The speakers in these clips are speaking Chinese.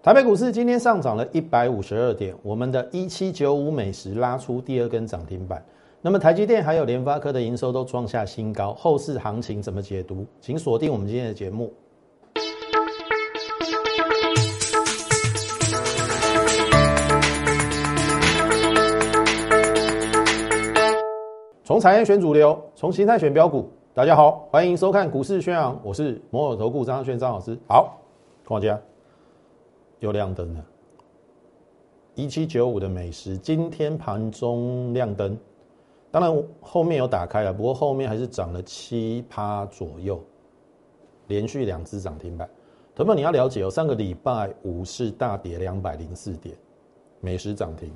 台北股市今天上涨了一百五十二点，我们的一七九五美食拉出第二根涨停板。那么台积电还有联发科的营收都创下新高，后市行情怎么解读？请锁定我们今天的节目。从产业选主流，从形态选标股。大家好，欢迎收看股市宣扬，我是摩尔投顾张轩张老师。好，大家又亮灯了，一七九五的美食今天盘中亮灯。当然后面有打开了，不过后面还是涨了七趴左右，连续两只涨停板。同学们你要了解哦，上个礼拜五是大跌两百零四点，美食涨停。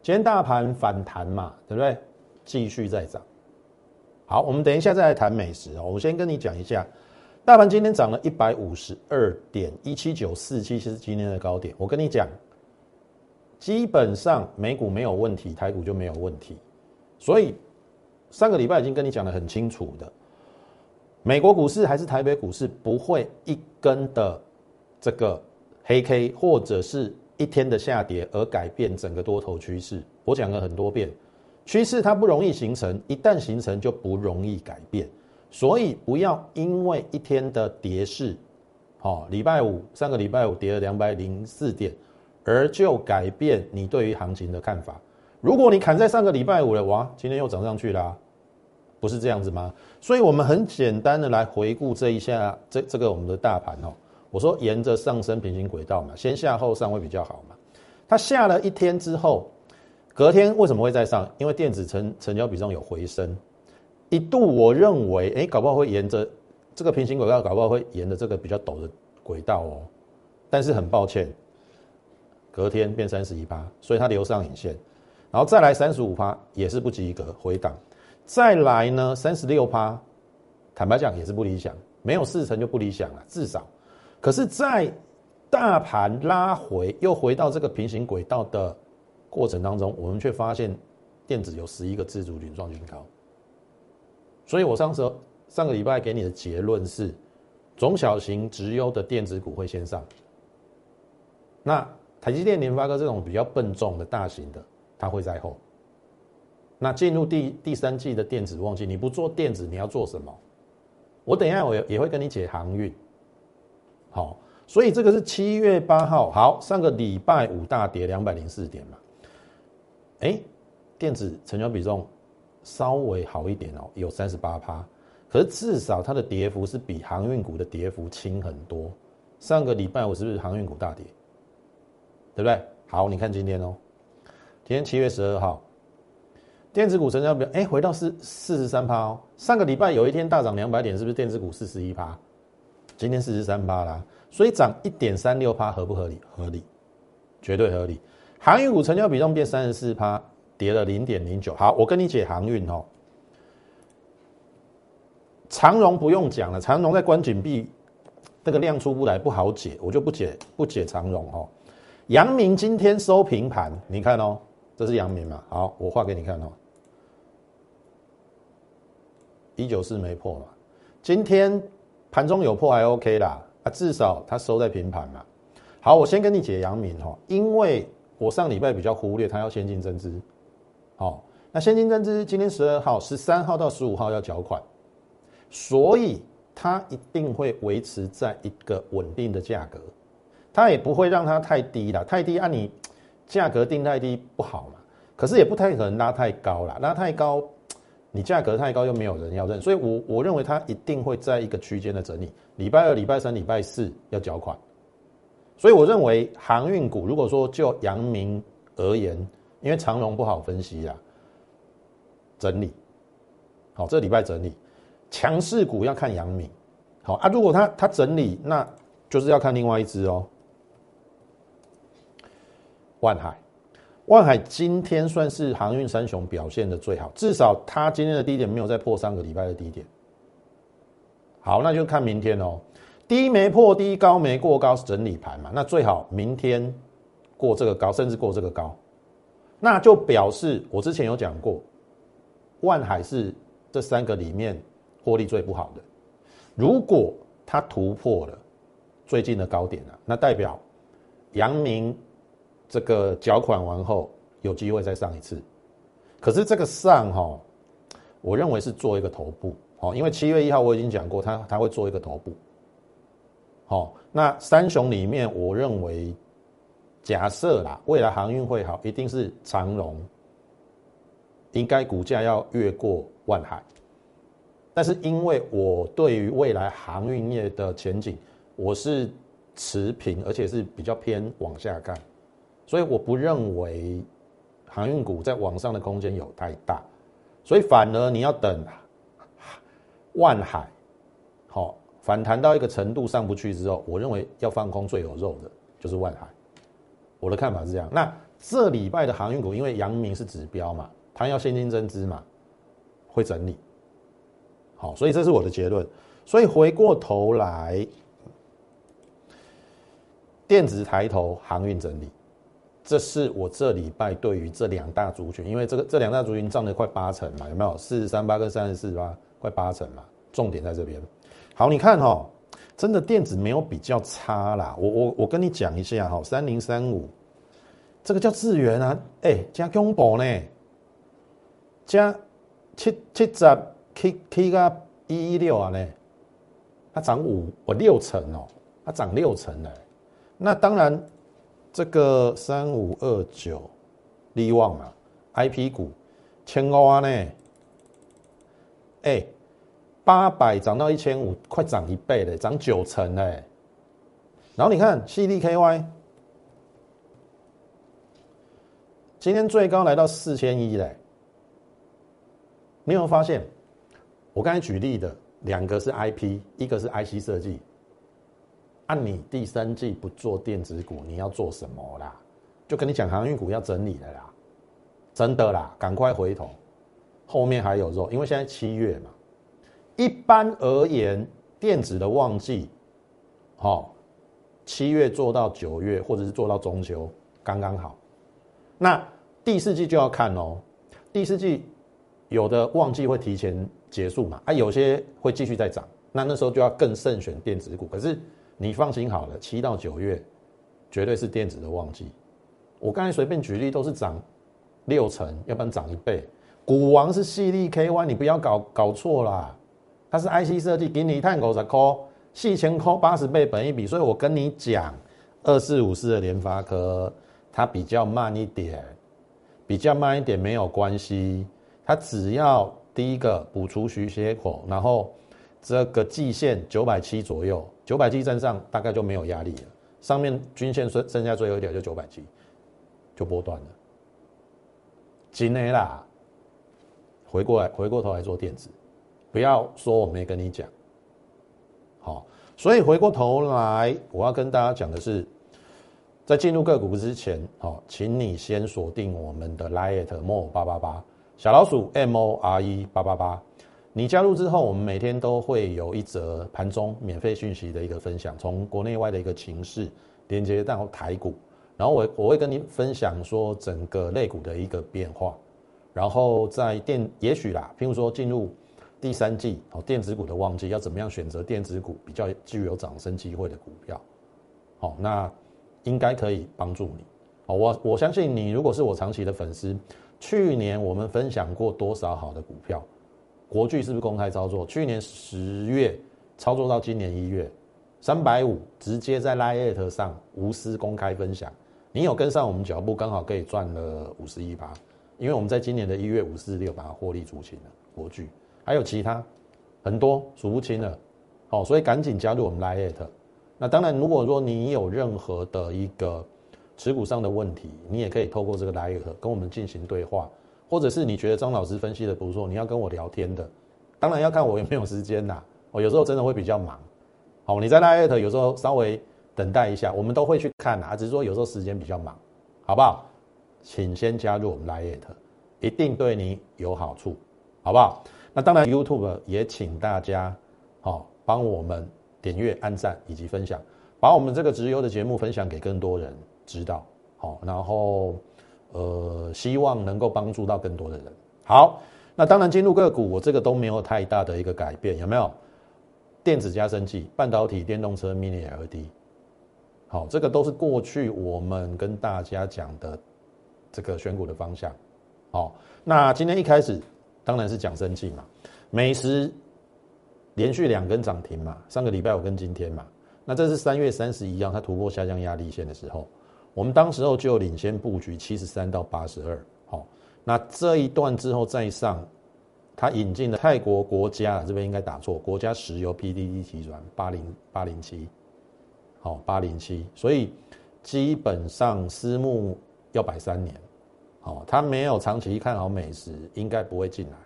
今天大盘反弹嘛，对不对？继续再涨。好，我们等一下再来谈美食哦。我先跟你讲一下，大盘今天涨了一百五十二点一七九四七，是今天的高点。我跟你讲，基本上美股没有问题，台股就没有问题。所以上个礼拜已经跟你讲的很清楚的，美国股市还是台北股市不会一根的这个黑 K 或者是一天的下跌而改变整个多头趋势。我讲了很多遍，趋势它不容易形成，一旦形成就不容易改变。所以不要因为一天的跌势，哦，礼拜五上个礼拜五跌了两百零四点，而就改变你对于行情的看法。如果你砍在上个礼拜五了，哇，今天又涨上去啦，不是这样子吗？所以，我们很简单的来回顾这一下，这这个我们的大盘哦，我说沿着上升平行轨道嘛，先下后上会比较好嘛。它下了一天之后，隔天为什么会再上？因为电子成成交比重有回升，一度我认为，哎，搞不好会沿着这个平行轨道，搞不好会沿着这个比较陡的轨道哦。但是很抱歉，隔天变三十一趴，所以它留上影线。然后再来三十五趴也是不及格回档，再来呢三十六趴，坦白讲也是不理想，没有四成就不理想了，至少。可是，在大盘拉回又回到这个平行轨道的过程当中，我们却发现电子有十一个自主领创新高。所以我上次上个礼拜给你的结论是，中小型直优的电子股会先上。那台积电、联发科这种比较笨重的大型的。它会在后。那进入第第三季的电子旺季，你不做电子，你要做什么？我等一下我也会跟你解航运。好，所以这个是七月八号，好，上个礼拜五大跌两百零四点嘛。哎，电子成交比重稍微好一点哦，有三十八趴，可是至少它的跌幅是比航运股的跌幅轻很多。上个礼拜我是不是航运股大跌？对不对？好，你看今天哦。今天七月十二号，电子股成交比哎回到四四十三趴哦。上个礼拜有一天大涨两百点，是不是电子股四十一趴？今天四十三趴啦，所以涨一点三六趴合不合理？合理，绝对合理。航运股成交比重变三十四趴，跌了零点零九。好，我跟你解航运哦。长荣不用讲了，长荣在关紧闭，那个量出不来，不好解，我就不解不解长荣哦。阳明今天收平盘，你看哦。这是阳明嘛？好，我画给你看哦。一九四没破嘛？今天盘中有破还 OK 啦，啊，至少它收在平盘嘛。好，我先跟你解阳明哈，因为我上礼拜比较忽略它要先进增资。好，那现金增资今天十二号、十三号到十五号要缴款，所以它一定会维持在一个稳定的价格，它也不会让它太低了，太低按你。价格定太低不好嘛，可是也不太可能拉太高啦，拉太高，你价格太高又没有人要认，所以我我认为它一定会在一个区间的整理。礼拜二、礼拜三、礼拜四要缴款，所以我认为航运股如果说就阳明而言，因为长荣不好分析啦，整理，好，这礼拜整理，强势股要看阳明，好啊，如果它它整理，那就是要看另外一只哦。万海，万海今天算是航运三雄表现的最好，至少它今天的低点没有再破上个礼拜的低点。好，那就看明天哦，低没破低，高没过高是整理盘嘛？那最好明天过这个高，甚至过这个高，那就表示我之前有讲过，万海是这三个里面获利最不好的。如果它突破了最近的高点了，那代表。阳明这个缴款完后有机会再上一次，可是这个上哈，我认为是做一个头部，哦，因为七月一号我已经讲过，它它会做一个头部，好，那三雄里面，我认为假设啦，未来航运会好，一定是长荣，应该股价要越过万海。但是因为我对于未来航运业的前景，我是持平，而且是比较偏往下看，所以我不认为航运股在往上的空间有太大，所以反而你要等万海好反弹到一个程度上不去之后，我认为要放空最有肉的就是万海，我的看法是这样。那这礼拜的航运股，因为阳明是指标嘛，它要现金增资嘛，会整理。好，所以这是我的结论。所以回过头来，电子抬头，航运整理，这是我这礼拜对于这两大族群，因为这个这两大族群占了快八成嘛，有没有？四十三八跟三十四八，快八成嘛。重点在这边。好，你看哈，真的电子没有比较差啦。我我我跟你讲一下哈，三零三五，这个叫智源啊，哎，加公博呢，加七七十。K K 个一一六啊呢，它涨五哦六成哦，它涨六成呢。那当然，这个三五二九利旺嘛，I P 股千欧啊呢，哎，八百涨到一千五，快涨一倍嘞，涨九成嘞。然后你看 C D K Y，今天最高来到四千一嘞，你有没有发现？我刚才举例的两个是 IP，一个是 IC 设计。按你第三季不做电子股，你要做什么啦？就跟你讲航运股要整理的啦，真的啦，赶快回头，后面还有肉，因为现在七月嘛。一般而言，电子的旺季，好，七月做到九月，或者是做到中秋，刚刚好。那第四季就要看哦，第四季有的旺季会提前。结束嘛？啊，有些会继续再涨，那那时候就要更慎选电子股。可是你放心好了，七到九月绝对是电子的旺季。我刚才随便举例都是涨六成，要不然涨一倍。股王是细粒 KY，你不要搞搞错啦。它是 IC 设计，给你一探狗十块，细千块八十倍本一比。所以我跟你讲，二四五四的联发科它比较慢一点，比较慢一点没有关系，它只要。第一个补除徐血口，然后这个季线九百七左右，九百七站上大概就没有压力了。上面均线剩剩下最后一条就九百七，就波段了。今天啦，回过来回过头来做电子，不要说我没跟你讲。好，所以回过头来，我要跟大家讲的是，在进入个股之前，好，请你先锁定我们的 Lite More 八八八。小老鼠 M O R E 八八八，你加入之后，我们每天都会有一则盘中免费讯息的一个分享，从国内外的一个情势连接到台股，然后我我会跟你分享说整个类股的一个变化，然后在电也许啦，譬如说进入第三季哦，电子股的旺季，要怎么样选择电子股比较具有涨升机会的股票？好，那应该可以帮助你。哦，我我相信你如果是我长期的粉丝。去年我们分享过多少好的股票？国巨是不是公开操作？去年十月操作到今年一月，三百五直接在 Lite 上无私公开分享。你有跟上我们脚步，刚好可以赚了五十一趴。因为我们在今年的一月五四六把它获利出清了。国巨还有其他很多数不清了。好，所以赶紧加入我们 Lite。那当然，如果说你有任何的一个。持股上的问题，你也可以透过这个来跟我们进行对话，或者是你觉得张老师分析的不错，你要跟我聊天的，当然要看我有没有时间呐。我有时候真的会比较忙，好，你在拉艾特有时候稍微等待一下，我们都会去看啊，只是说有时候时间比较忙，好不好？请先加入我们拉艾特，一定对你有好处，好不好？那当然 YouTube 也请大家好帮我们点阅、按赞以及分享，把我们这个直邮的节目分享给更多人。知道好，然后呃，希望能够帮助到更多的人。好，那当然进入个股，我这个都没有太大的一个改变，有没有？电子加升器、半导体、电动车、Mini LED，好，这个都是过去我们跟大家讲的这个选股的方向。好，那今天一开始当然是讲生计嘛，美食连续两根涨停嘛，上个礼拜五跟今天嘛，那这是三月三十一号它突破下降压力线的时候，我们当时候就领先布局七十三到八十二。好，那这一段之后再上。他引进了泰国国家，这边应该打错，国家石油 PDD 集团八零八零七，好八零七，所以基本上私募要摆三年，哦，他没有长期看好美食，应该不会进来，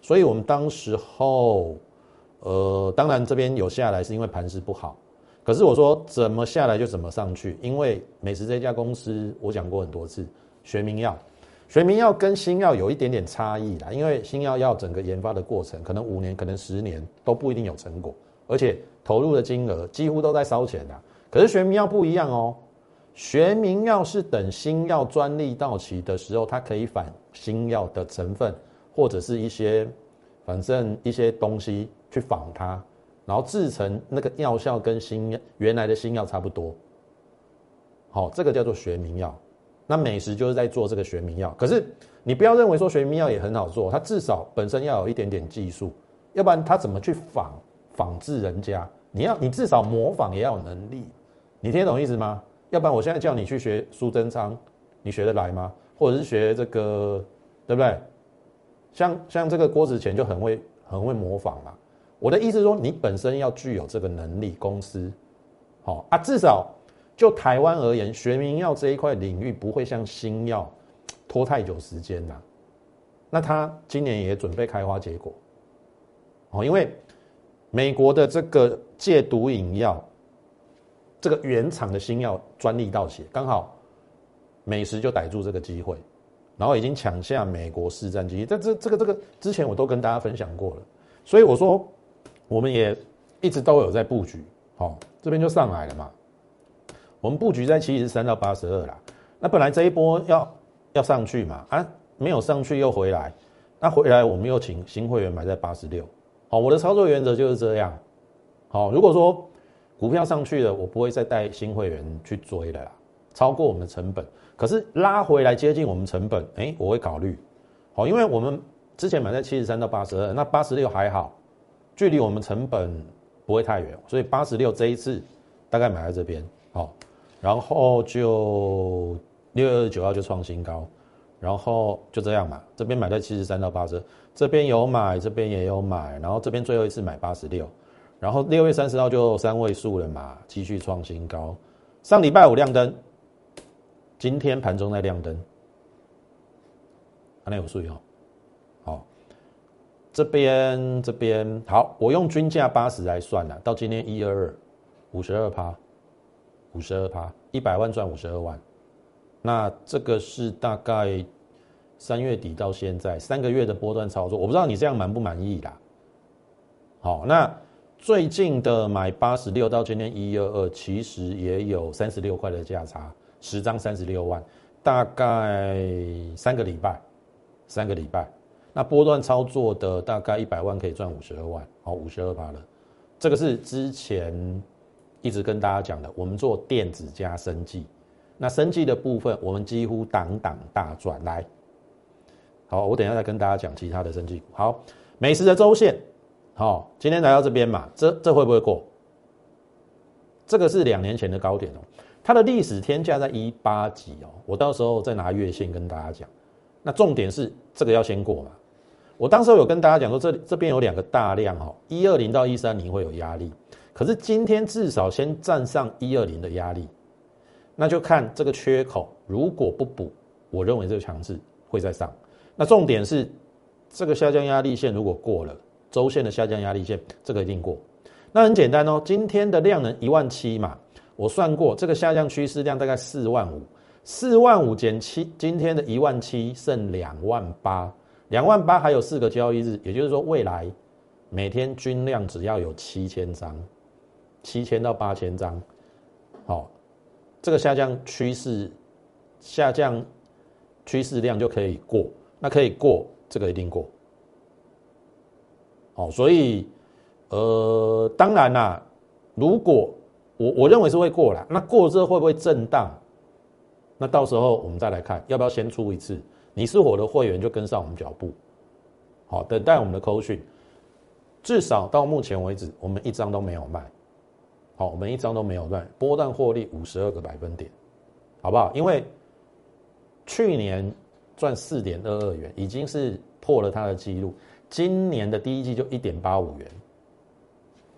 所以我们当时候，呃，当然这边有下来是因为盘势不好，可是我说怎么下来就怎么上去，因为美食这家公司我讲过很多次，学名药。学名药跟新药有一点点差异啦，因为新药要整个研发的过程，可能五年，可能十年都不一定有成果，而且投入的金额几乎都在烧钱的。可是学名药不一样哦，学名药是等新药专利到期的时候，它可以反新药的成分或者是一些反正一些东西去仿它，然后制成那个药效跟新原来的新药差不多。好，这个叫做学名药。那美食就是在做这个学名药，可是你不要认为说学名药也很好做，它至少本身要有一点点技术，要不然它怎么去仿仿制人家？你要你至少模仿也要有能力，你听懂意思吗？要不然我现在叫你去学苏贞昌，你学得来吗？或者是学这个，对不对？像像这个郭子乾就很会很会模仿嘛。我的意思说，你本身要具有这个能力，公司好啊，至少。就台湾而言，学名药这一块领域不会像新药拖太久时间呐。那他今年也准备开花结果，哦，因为美国的这个戒毒饮药，这个原厂的新药专利到期，刚好美食就逮住这个机会，然后已经抢下美国市占机。但这这个这个之前我都跟大家分享过了，所以我说我们也一直都有在布局，好，这边就上来了嘛。我们布局在七十三到八十二啦，那本来这一波要要上去嘛，啊，没有上去又回来，那回来我们又请新会员买在八十六，好，我的操作原则就是这样，好，如果说股票上去了，我不会再带新会员去追了啦，超过我们的成本，可是拉回来接近我们成本，哎，我会考虑，好，因为我们之前买在七十三到八十二，那八十六还好，距离我们成本不会太远，所以八十六这一次大概买在这边，好。然后就六月二十九号就创新高，然后就这样嘛，这边买在七十三到八十，这边有买，这边也有买，然后这边最后一次买八十六，然后六月三十号就三位数了嘛，继续创新高。上礼拜五亮灯，今天盘中在亮灯，还能有数哦。好，这边这边好，我用均价八十来算了，到今天一二二五十二趴。五十二趴，一百万赚五十二万，那这个是大概三月底到现在三个月的波段操作，我不知道你这样满不满意啦。好，那最近的买八十六到今天一二二，其实也有三十六块的价差，十张三十六万，大概三个礼拜，三个礼拜，那波段操作的大概一百万可以赚五十二万，好，五十二趴了，这个是之前。一直跟大家讲的，我们做电子加生技，那生技的部分，我们几乎档档大赚。来，好，我等下再跟大家讲其他的生技股。好，美食的周线，好，今天来到这边嘛，这这会不会过？这个是两年前的高点哦，它的历史天价在一八几哦，我到时候再拿月线跟大家讲。那重点是这个要先过嘛，我当时有跟大家讲说，这这边有两个大量哦，一二零到一三零会有压力。可是今天至少先站上一二零的压力，那就看这个缺口，如果不补，我认为这个强势会再上。那重点是这个下降压力线如果过了，周线的下降压力线这个一定过。那很简单哦，今天的量能一万七嘛，我算过这个下降趋势量大概四万五，四万五减七，今天的一万七剩两万八，两万八还有四个交易日，也就是说未来每天均量只要有七千张。七千到八千张，好，这个下降趋势，下降趋势量就可以过，那可以过，这个一定过，好，所以，呃，当然啦，如果我我认为是会过了。那过了之后会不会震荡？那到时候我们再来看，要不要先出一次？你是我的会员就跟上我们脚步，好，等待我们的扣讯。至少到目前为止，我们一张都没有卖。好，我们一张都没有卖，波段获利五十二个百分点，好不好？因为去年赚四点二二元，已经是破了它的记录。今年的第一季就一点八五元，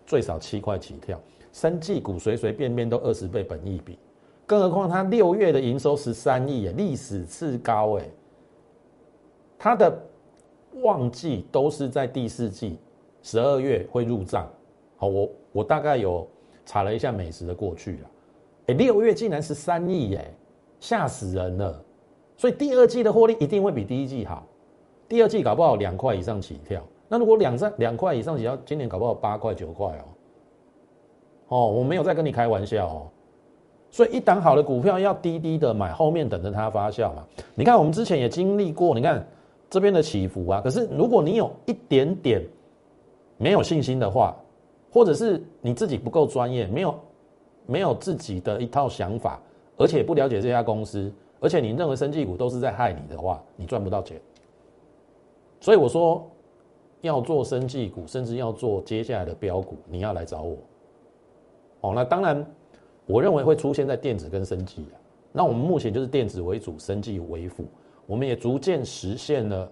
最少七块起跳。生技股随随便便都二十倍本益比，更何况它六月的营收十三亿耶，历史次高哎。它的旺季都是在第四季，十二月会入账。好，我我大概有查了一下美食的过去了，哎，六月竟然十三亿耶，吓死人了。所以第二季的获利一定会比第一季好。第二季搞不好两块以上起跳，那如果两三两块以上起跳，今年搞不好八块九块哦。哦，我没有在跟你开玩笑哦。所以一档好的股票要低低的买，后面等着它发酵嘛。你看我们之前也经历过，你看这边的起伏啊。可是如果你有一点点没有信心的话，或者是你自己不够专业，没有没有自己的一套想法，而且不了解这家公司，而且你认为生技股都是在害你的话，你赚不到钱。所以我说，要做生技股，甚至要做接下来的标股，你要来找我。哦，那当然，我认为会出现在电子跟生技啊。那我们目前就是电子为主，生技为辅。我们也逐渐实现了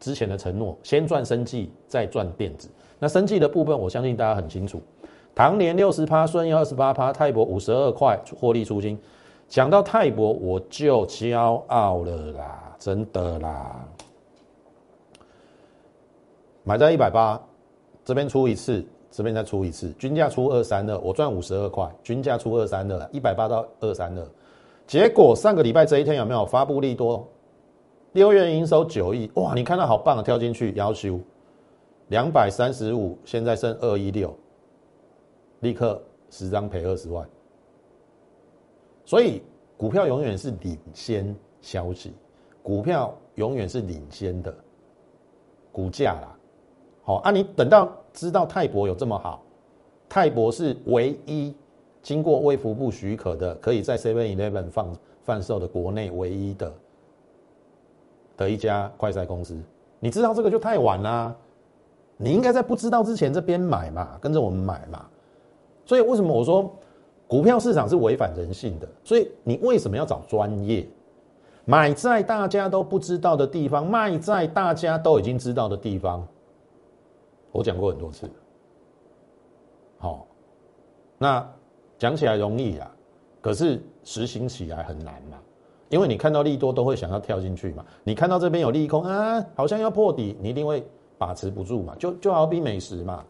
之前的承诺，先赚生技，再赚电子。那生技的部分，我相信大家很清楚。唐年六十趴，顺义二十八趴，泰博五十二块获利出金。讲到泰博，我就骄傲了啦，真的啦。买在一百八，这边出一次，这边再出一次，均价出二三二，我赚五十二块，均价出二三二，一百八到二三二，结果上个礼拜这一天有没有发布利多？六月营收九亿，哇，你看到好棒啊，跳进去要求两百三十五，现在剩二一六，立刻十张赔二十万，所以股票永远是领先消息，股票永远是领先的股价啦。好啊，你等到知道泰博有这么好，泰博是唯一经过卫福部许可的，可以在 Seven Eleven 放贩售的国内唯一的的一家快赛公司。你知道这个就太晚啦，你应该在不知道之前这边买嘛，跟着我们买嘛。所以为什么我说股票市场是违反人性的？所以你为什么要找专业？买在大家都不知道的地方，卖在大家都已经知道的地方。我讲过很多次，好，那讲起来容易啊，可是实行起来很难嘛，因为你看到利多都会想要跳进去嘛，你看到这边有利空啊，好像要破底，你一定会把持不住嘛，就就好比美食嘛，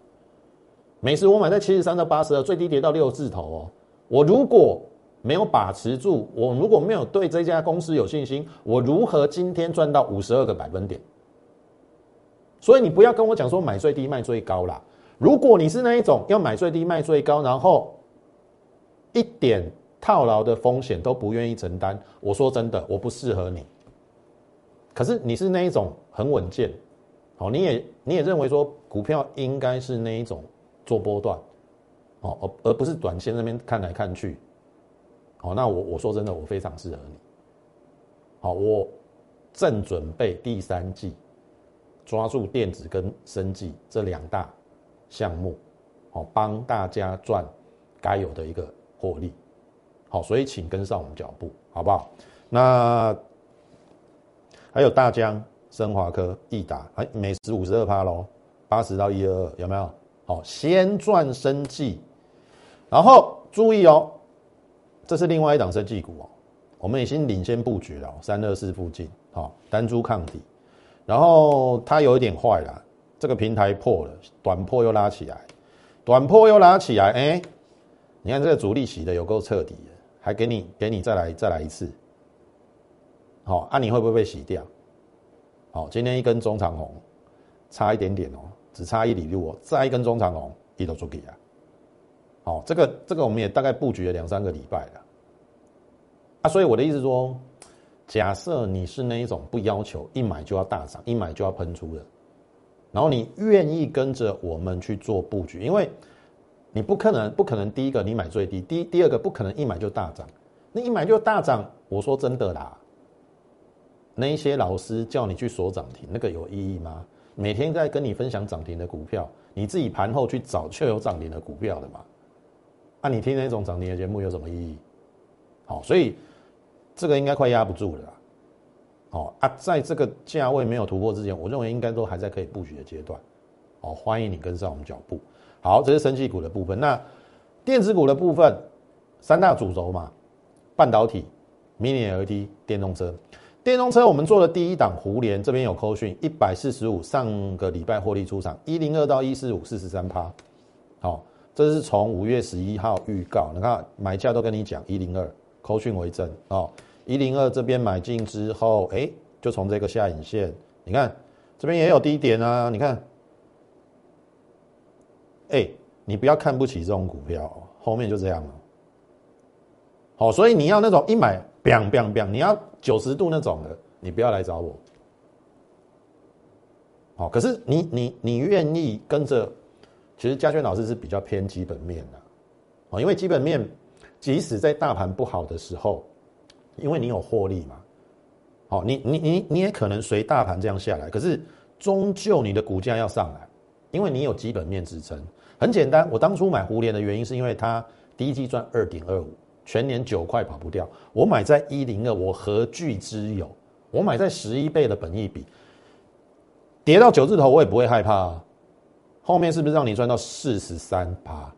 美食我买在七十三到八十二，最低跌到六字头哦，我如果没有把持住，我如果没有对这家公司有信心，我如何今天赚到五十二个百分点？所以你不要跟我讲说买最低卖最高啦。如果你是那一种要买最低卖最高，然后一点套牢的风险都不愿意承担，我说真的，我不适合你。可是你是那一种很稳健，好，你也你也认为说股票应该是那一种做波段，哦，而而不是短线那边看来看去，好，那我我说真的，我非常适合你。好，我正准备第三季。抓住电子跟生技这两大项目，好帮大家赚该有的一个获利，好，所以请跟上我们脚步，好不好？那还有大江、生华科、益达，哎，每十五十二趴喽，八十到一二二，有没有？好，先赚生技，然后注意哦，这是另外一档生技股哦，我们已经领先布局了，三二四附近，好，单株抗体。然后它有一点坏了，这个平台破了，短破又拉起来，短破又拉起来，哎，你看这个主力洗的有够彻底，还给你给你再来再来一次，好，啊你会不会被洗掉？好，今天一根中长红，差一点点哦，只差一里路哦，再一根中长红，一头出去啊，好，这个这个我们也大概布局了两三个礼拜了，啊，所以我的意思说。假设你是那一种不要求一买就要大涨，一买就要喷出的，然后你愿意跟着我们去做布局，因为你不可能不可能第一个你买最低，第第二个不可能一买就大涨，那一买就大涨，我说真的啦，那一些老师叫你去锁涨停，那个有意义吗？每天在跟你分享涨停的股票，你自己盘后去找就有涨停的股票的嘛？那你听那种涨停的节目有什么意义？好，所以这个应该快压不住了。哦啊，在这个价位没有突破之前，我认为应该都还在可以布局的阶段。好，欢迎你跟上我们脚步。好，这是升气股的部分。那电子股的部分，三大主轴嘛，半导体、Mini LED、电动车。电动车我们做的第一档胡联，这边有扣讯一百四十五，上个礼拜获利出场一零二到一四五四十三趴，好，这是从五月十一号预告，你看买价都跟你讲一零二，扣讯为证哦，一零二这边买进之后，哎，就从这个下影线，你看这边也有低点啊，你看，哎，你不要看不起这种股票，后面就这样了，好，所以你要那种一买。biang biang biang，你要九十度那种的，你不要来找我。好，可是你你你愿意跟着？其实嘉轩老师是比较偏基本面的，哦，因为基本面即使在大盘不好的时候，因为你有获利嘛，好，你你你你也可能随大盘这样下来，可是终究你的股价要上来，因为你有基本面支撑。很简单，我当初买胡联的原因是因为它第一季赚二点二五。全年九块跑不掉，我买在一零二，我何惧之有？我买在十一倍的本益比，跌到九字头我也不会害怕啊。后面是不是让你赚到四十三趴，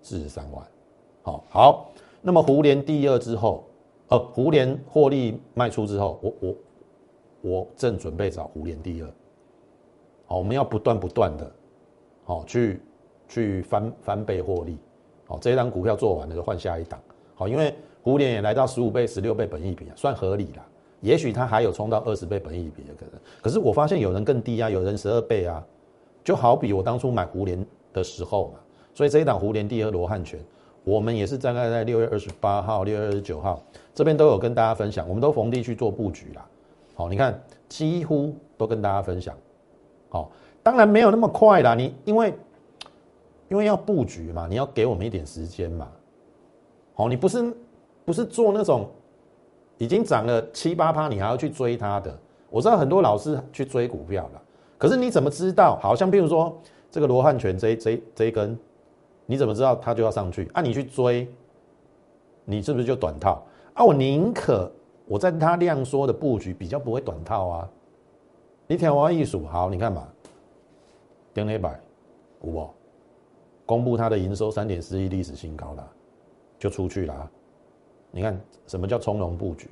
四十三万？好，好。那么胡联第二之后，呃，胡联获利卖出之后，我我我正准备找胡联第二。好，我们要不断不断的，好去去翻翻倍获利。好，这一档股票做完了就换下一档。好，因为胡联也来到十五倍、十六倍本益比啊，算合理啦。也许它还有冲到二十倍本益比的可能。可是我发现有人更低啊，有人十二倍啊。就好比我当初买胡联的时候嘛，所以这一档胡联第二罗汉拳，我们也是大概在六月二十八号、六月二十九号这边都有跟大家分享，我们都逢低去做布局啦。好，你看几乎都跟大家分享。好，当然没有那么快啦，你因为因为要布局嘛，你要给我们一点时间嘛。哦，你不是不是做那种已经涨了七八趴，你还要去追它的？我知道很多老师去追股票了，可是你怎么知道？好像譬如说这个罗汉拳这这这一根，你怎么知道它就要上去？啊，你去追，你是不是就短套？啊，我宁可我在它量缩的布局比较不会短套啊。你听我艺术好，你看嘛，顶一百五公布它的营收三点四亿历史新高了。就出去了，你看什么叫从容布局？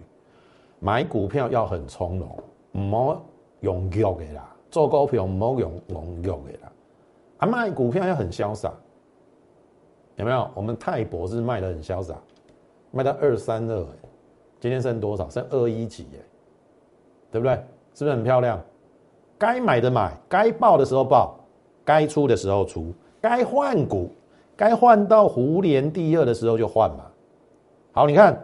买股票要很从容，唔好用脚的啦。做股票唔好用用脚的啦。啊，卖股票要很潇洒，有没有？我们泰博是卖的很潇洒，卖到二三二，今天剩多少？剩二一几？哎，对不对？是不是很漂亮？该买的买，该报的时候报，该出的时候出，该换股。该换到胡联第二的时候就换嘛。好，你看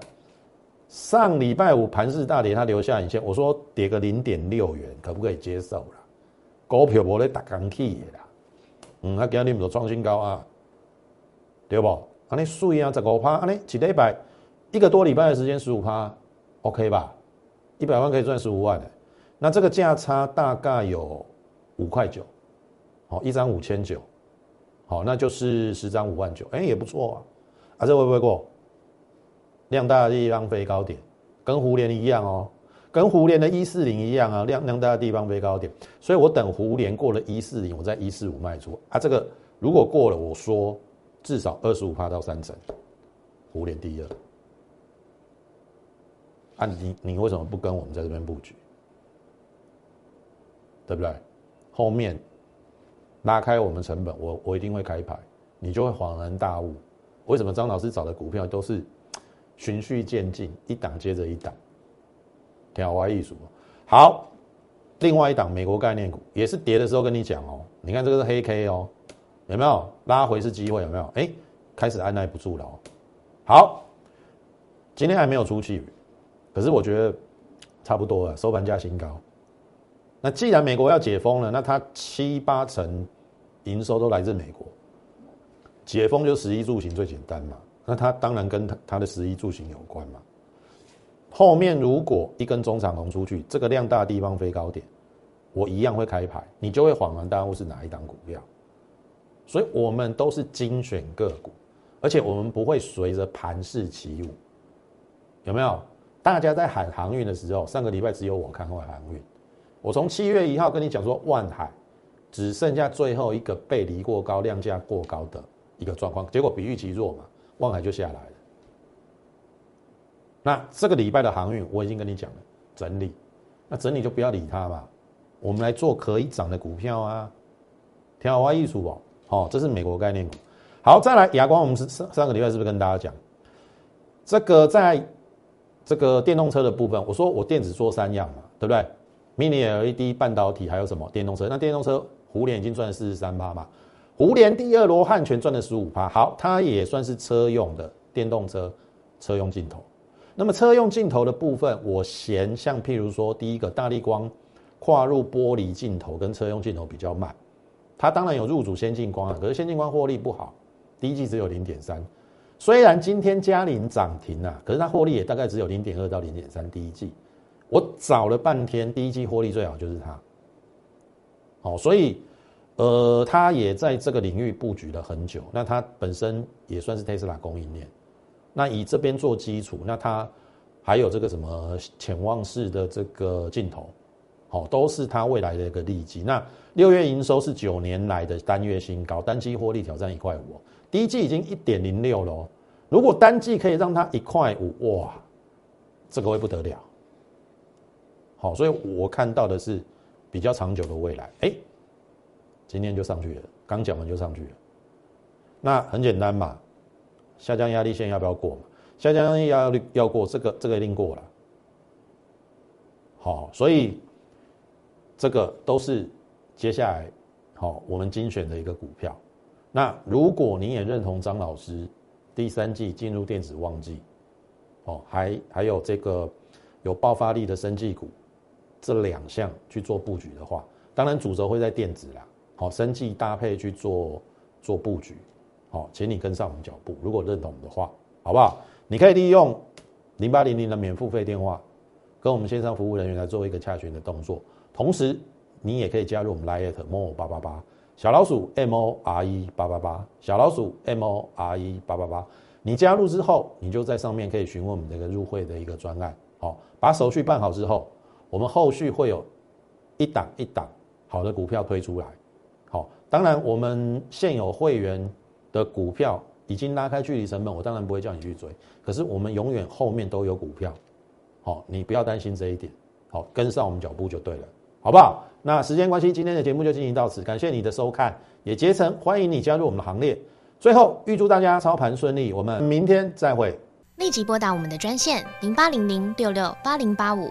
上礼拜五盘市大跌，它留下影线，我说跌个零点六元，可不可以接受了？股票无咧打钢铁啦，嗯，他今日唔做创新高啊，对不？安尼水啊，十五趴，安尼一礼拜一个多礼拜的时间十五趴，OK 吧？一百万可以赚十五万的，那这个价差大概有五块九，好，一张五千九。好，那就是十张五万九，哎，也不错啊，啊，这会不会过？量大的地方飞高点，跟胡联一样哦，跟胡联的一四零一样啊，量量大的地方飞高点，所以我等胡联过了一四零，我在一四五卖出啊，这个如果过了，我说至少二十五趴到三成，胡联第二，啊，你你为什么不跟我们在这边布局？对不对？后面。拉开我们成本，我我一定会开牌，你就会恍然大悟，为什么张老师找的股票都是循序渐进，一档接着一档，好玩艺术。好，另外一档美国概念股也是跌的时候跟你讲哦，你看这个是黑 K 哦，有没有拉回是机会？有没有？哎，开始按耐不住了哦。好，今天还没有出去，可是我觉得差不多了，收盘价新高。那既然美国要解封了，那它七八成营收都来自美国，解封就十一住行最简单嘛，那它当然跟它它的十一住行有关嘛。后面如果一根中长红出去，这个量大的地方飞高点，我一样会开牌，你就会恍然大悟是哪一档股票。所以我们都是精选个股，而且我们不会随着盘势起舞，有没有？大家在喊航运的时候，上个礼拜只有我看坏航运。我从七月一号跟你讲说，万海只剩下最后一个背离过高、量价过高的一个状况，结果比预期弱嘛，万海就下来了。那这个礼拜的航运我已经跟你讲了，整理，那整理就不要理它嘛，我们来做可以涨的股票啊，天华艺术哦，哦，这是美国概念股。好，再来亚光，我们是上上个礼拜是不是跟大家讲，这个在这个电动车的部分，我说我电子做三样嘛，对不对？Mini LED 半导体还有什么电动车？那电动车胡联已经赚了四十三趴嘛，胡联第二罗汉全赚了十五趴。好，它也算是车用的电动车车用镜头。那么车用镜头的部分，我嫌像譬如说第一个大力光跨入玻璃镜头跟车用镜头比较慢，它当然有入主先进光啊，可是先进光获利不好，第一季只有零点三。虽然今天嘉麟涨停啊，可是它获利也大概只有零点二到零点三，第一季。我找了半天，第一季获利最好就是它，好，所以，呃，它也在这个领域布局了很久。那它本身也算是特斯拉供应链，那以这边做基础，那它还有这个什么潜望式的这个镜头，好，都是它未来的一个利基。那六月营收是九年来的单月新高，单季获利挑战一块五，第一季已经一点零六了，如果单季可以让它一块五，哇，这个会不得了。好，所以我看到的是比较长久的未来。哎，今天就上去了，刚讲完就上去了。那很简单嘛，下降压力线要不要过嘛？下降压力要要过，这个这个一定过了。好，所以这个都是接下来好我们精选的一个股票。那如果你也认同张老师第三季进入电子旺季，哦，还还有这个有爆发力的生技股。这两项去做布局的话，当然主轴会在电子啦，好，生计搭配去做做布局，好，请你跟上我们脚步。如果认同的话，好不好？你可以利用零八零零的免付费电话，跟我们线上服务人员来做一个洽询的动作。同时，你也可以加入我们 Line more 八八八小老鼠 M O R E 八八八小老鼠 M O R E 八八八。你加入之后，你就在上面可以询问我们这个入会的一个专案，好，把手续办好之后。我们后续会有一档一档好的股票推出来，好，当然我们现有会员的股票已经拉开距离成本，我当然不会叫你去追，可是我们永远后面都有股票，好，你不要担心这一点，好，跟上我们脚步就对了，好不好？那时间关系，今天的节目就进行到此，感谢你的收看，也竭诚欢迎你加入我们的行列。最后预祝大家操盘顺利，我们明天再会。立即拨打我们的专线零八零零六六八零八五。